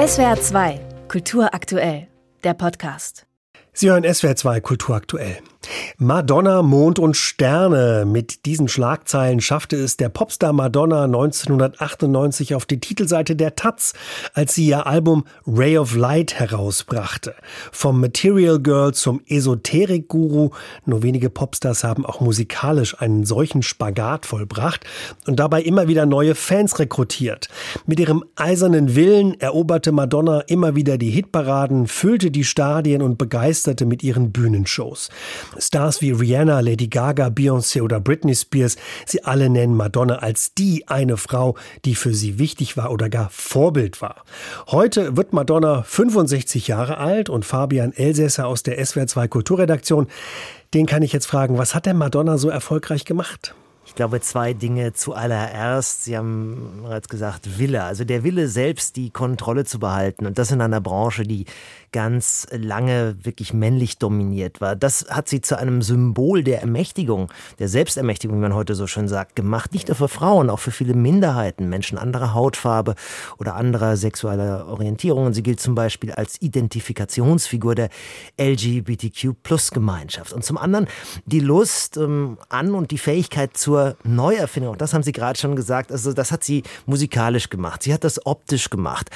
SWR 2, Kultur aktuell, der Podcast. Sie hören SWR 2 Kultur aktuell. Madonna, Mond und Sterne. Mit diesen Schlagzeilen schaffte es der Popstar Madonna 1998 auf die Titelseite der Taz, als sie ihr Album Ray of Light herausbrachte. Vom Material Girl zum Esoterik-Guru. Nur wenige Popstars haben auch musikalisch einen solchen Spagat vollbracht und dabei immer wieder neue Fans rekrutiert. Mit ihrem eisernen Willen eroberte Madonna immer wieder die Hitparaden, füllte die Stadien und begeisterte mit ihren Bühnenshows. Stars wie Rihanna, Lady Gaga, Beyoncé oder Britney Spears, sie alle nennen Madonna als die eine Frau, die für sie wichtig war oder gar Vorbild war. Heute wird Madonna 65 Jahre alt und Fabian Elsässer aus der SWR2 Kulturredaktion, den kann ich jetzt fragen, was hat denn Madonna so erfolgreich gemacht? Ich glaube, zwei Dinge zuallererst. Sie haben bereits gesagt, Wille. Also der Wille selbst, die Kontrolle zu behalten. Und das in einer Branche, die ganz lange wirklich männlich dominiert war. Das hat sie zu einem Symbol der Ermächtigung, der Selbstermächtigung, wie man heute so schön sagt, gemacht. Nicht nur für Frauen, auch für viele Minderheiten, Menschen anderer Hautfarbe oder anderer sexueller Orientierung. Und sie gilt zum Beispiel als Identifikationsfigur der LGBTQ-Plus-Gemeinschaft. Und zum anderen die Lust ähm, an und die Fähigkeit zur Neuerfindung. Das haben Sie gerade schon gesagt. Also das hat sie musikalisch gemacht. Sie hat das optisch gemacht.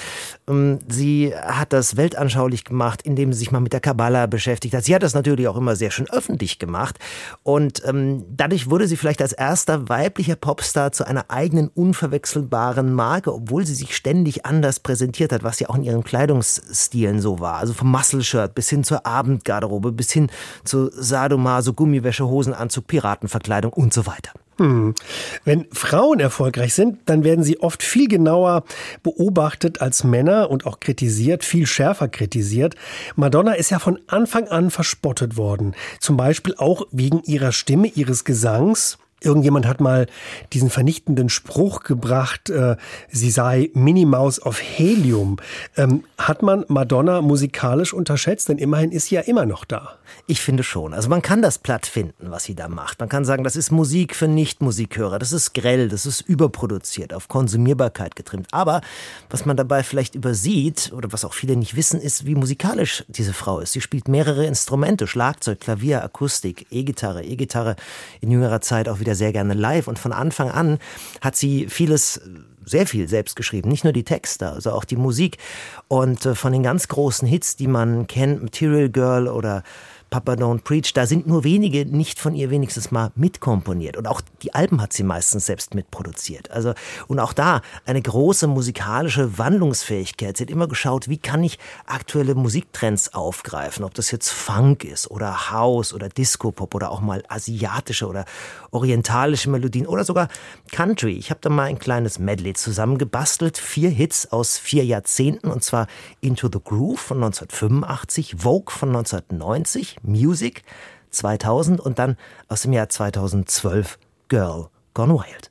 Ähm, sie hat das weltanschaulich gemacht, indem sie sich mal mit der Kabbala beschäftigt hat. Sie hat das natürlich auch immer sehr schön öffentlich gemacht. Und ähm, dadurch wurde sie vielleicht als erster weiblicher Popstar zu einer eigenen unverwechselbaren Marke, obwohl sie sich ständig anders präsentiert hat, was ja auch in ihren Kleidungsstilen so war. Also vom Muscle-Shirt bis hin zur Abendgarderobe, bis hin zu Sadomaso, Gummiwäsche, Hosenanzug, Piratenverkleidung und so weiter. Hm. Wenn Frauen erfolgreich sind, dann werden sie oft viel genauer beobachtet als Männer und auch kritisiert, viel schärfer kritisiert. Madonna ist ja von Anfang an verspottet worden. Zum Beispiel auch wegen ihrer Stimme, ihres Gesangs. Irgendjemand hat mal diesen vernichtenden Spruch gebracht, äh, sie sei Minimaus auf Helium. Ähm, hat man Madonna musikalisch unterschätzt? Denn immerhin ist sie ja immer noch da. Ich finde schon. Also man kann das platt finden, was sie da macht. Man kann sagen, das ist Musik für Nicht-Musikhörer. Das ist grell, das ist überproduziert, auf Konsumierbarkeit getrimmt. Aber was man dabei vielleicht übersieht, oder was auch viele nicht wissen, ist, wie musikalisch diese Frau ist. Sie spielt mehrere Instrumente, Schlagzeug, Klavier, Akustik, E-Gitarre, E-Gitarre in jüngerer Zeit auch wieder sehr gerne live. Und von Anfang an hat sie vieles sehr viel selbst geschrieben, nicht nur die Texte, also auch die Musik. Und äh, von den ganz großen Hits, die man kennt, Material Girl oder Papa Don't Preach, da sind nur wenige nicht von ihr wenigstens mal mitkomponiert. Und auch die Alben hat sie meistens selbst mitproduziert. Also, und auch da eine große musikalische Wandlungsfähigkeit. Sie hat immer geschaut, wie kann ich aktuelle Musiktrends aufgreifen? Ob das jetzt Funk ist oder House oder Disco-Pop oder auch mal asiatische oder orientalische Melodien oder sogar Country. Ich habe da mal ein kleines Medley zusammengebastelt. Vier Hits aus vier Jahrzehnten und zwar Into the Groove von 1985, Vogue von 1990, Music 2000 und dann aus dem Jahr 2012 Girl Gone Wild.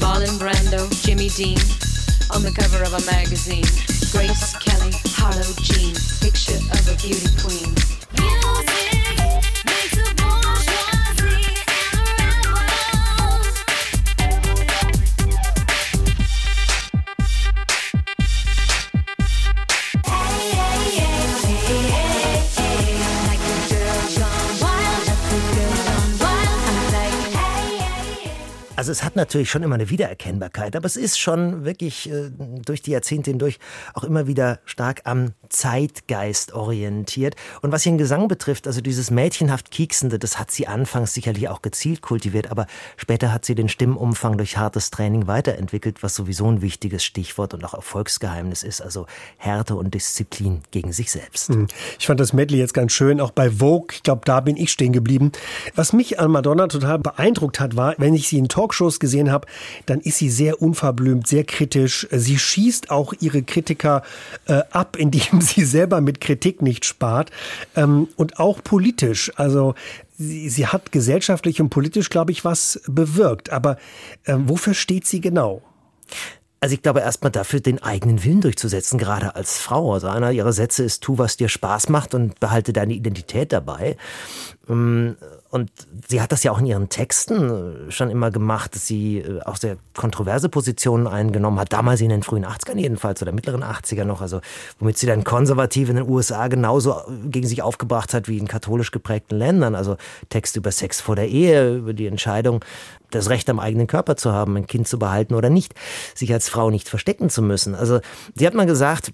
Marlon Brando, Jimmy Dean, on the cover of a magazine. Grace Kelly, Harlow Jean, picture of a beauty queen. Also es hat natürlich schon immer eine Wiedererkennbarkeit, aber es ist schon wirklich äh, durch die Jahrzehnte hindurch auch immer wieder stark am Zeitgeist orientiert. Und was ihren Gesang betrifft, also dieses mädchenhaft Kieksende, das hat sie anfangs sicherlich auch gezielt kultiviert, aber später hat sie den Stimmumfang durch hartes Training weiterentwickelt, was sowieso ein wichtiges Stichwort und auch Erfolgsgeheimnis ist, also Härte und Disziplin gegen sich selbst. Hm. Ich fand das Medley jetzt ganz schön, auch bei Vogue, ich glaube, da bin ich stehen geblieben. Was mich an Madonna total beeindruckt hat, war, wenn ich sie in Talkshows gesehen habe, dann ist sie sehr unverblümt, sehr kritisch. Sie schießt auch ihre Kritiker äh, ab, indem sie selber mit Kritik nicht spart. Ähm, und auch politisch. Also sie, sie hat gesellschaftlich und politisch, glaube ich, was bewirkt. Aber äh, wofür steht sie genau? Also ich glaube erstmal dafür, den eigenen Willen durchzusetzen, gerade als Frau. Also einer ihrer Sätze ist, tu, was dir Spaß macht und behalte deine Identität dabei. Ähm, und sie hat das ja auch in ihren Texten äh, schon immer gemacht, dass sie äh, auch sehr kontroverse Positionen eingenommen hat, damals in den frühen 80ern jedenfalls oder mittleren 80er noch, also womit sie dann konservativ in den USA genauso äh, gegen sich aufgebracht hat wie in katholisch geprägten Ländern, also Texte über Sex vor der Ehe, über die Entscheidung, das Recht am eigenen Körper zu haben, ein Kind zu behalten oder nicht, sich als Frau nicht verstecken zu müssen. Also sie hat mal gesagt,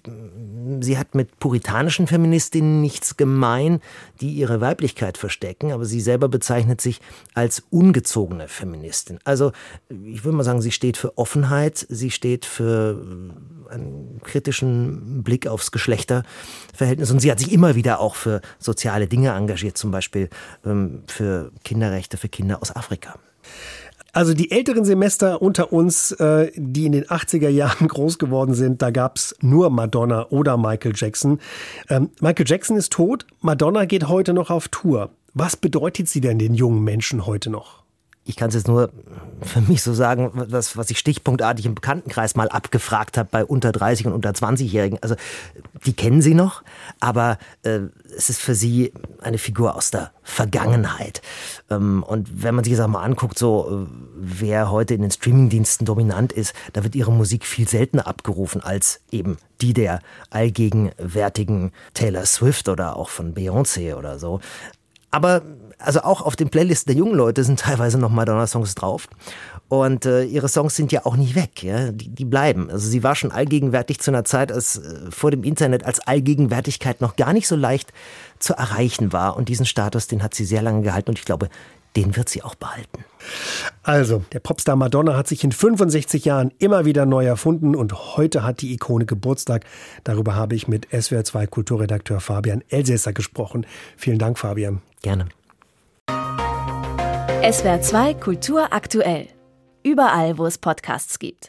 sie hat mit puritanischen Feministinnen nichts gemein, die ihre Weiblichkeit verstecken, aber sie selber bezeichnet sich als ungezogene Feministin. Also ich würde mal sagen, sie steht für Offenheit, sie steht für einen kritischen Blick aufs Geschlechterverhältnis und sie hat sich immer wieder auch für soziale Dinge engagiert, zum Beispiel ähm, für Kinderrechte für Kinder aus Afrika. Also die älteren Semester unter uns, äh, die in den 80er Jahren groß geworden sind, da gab's nur Madonna oder Michael Jackson. Ähm, Michael Jackson ist tot, Madonna geht heute noch auf Tour. Was bedeutet sie denn den jungen Menschen heute noch? ich kann es jetzt nur für mich so sagen, was, was ich stichpunktartig im Bekanntenkreis mal abgefragt habe bei unter 30 und unter 20-Jährigen. Also die kennen sie noch, aber äh, es ist für sie eine Figur aus der Vergangenheit. Ähm, und wenn man sich das auch mal anguckt, so äh, wer heute in den Streamingdiensten dominant ist, da wird ihre Musik viel seltener abgerufen als eben die der allgegenwärtigen Taylor Swift oder auch von Beyoncé oder so. Aber also auch auf den Playlisten der jungen Leute sind teilweise noch Madonna-Songs drauf. Und äh, ihre Songs sind ja auch nicht weg, ja? Die, die bleiben. Also sie war schon allgegenwärtig zu einer Zeit, als äh, vor dem Internet als Allgegenwärtigkeit noch gar nicht so leicht zu erreichen war. Und diesen Status, den hat sie sehr lange gehalten und ich glaube, den wird sie auch behalten. Also, der Popstar Madonna hat sich in 65 Jahren immer wieder neu erfunden und heute hat die Ikone Geburtstag. Darüber habe ich mit SWR2 Kulturredakteur Fabian Elsässer gesprochen. Vielen Dank, Fabian. Gerne. SWR2 Kultur aktuell. Überall, wo es Podcasts gibt.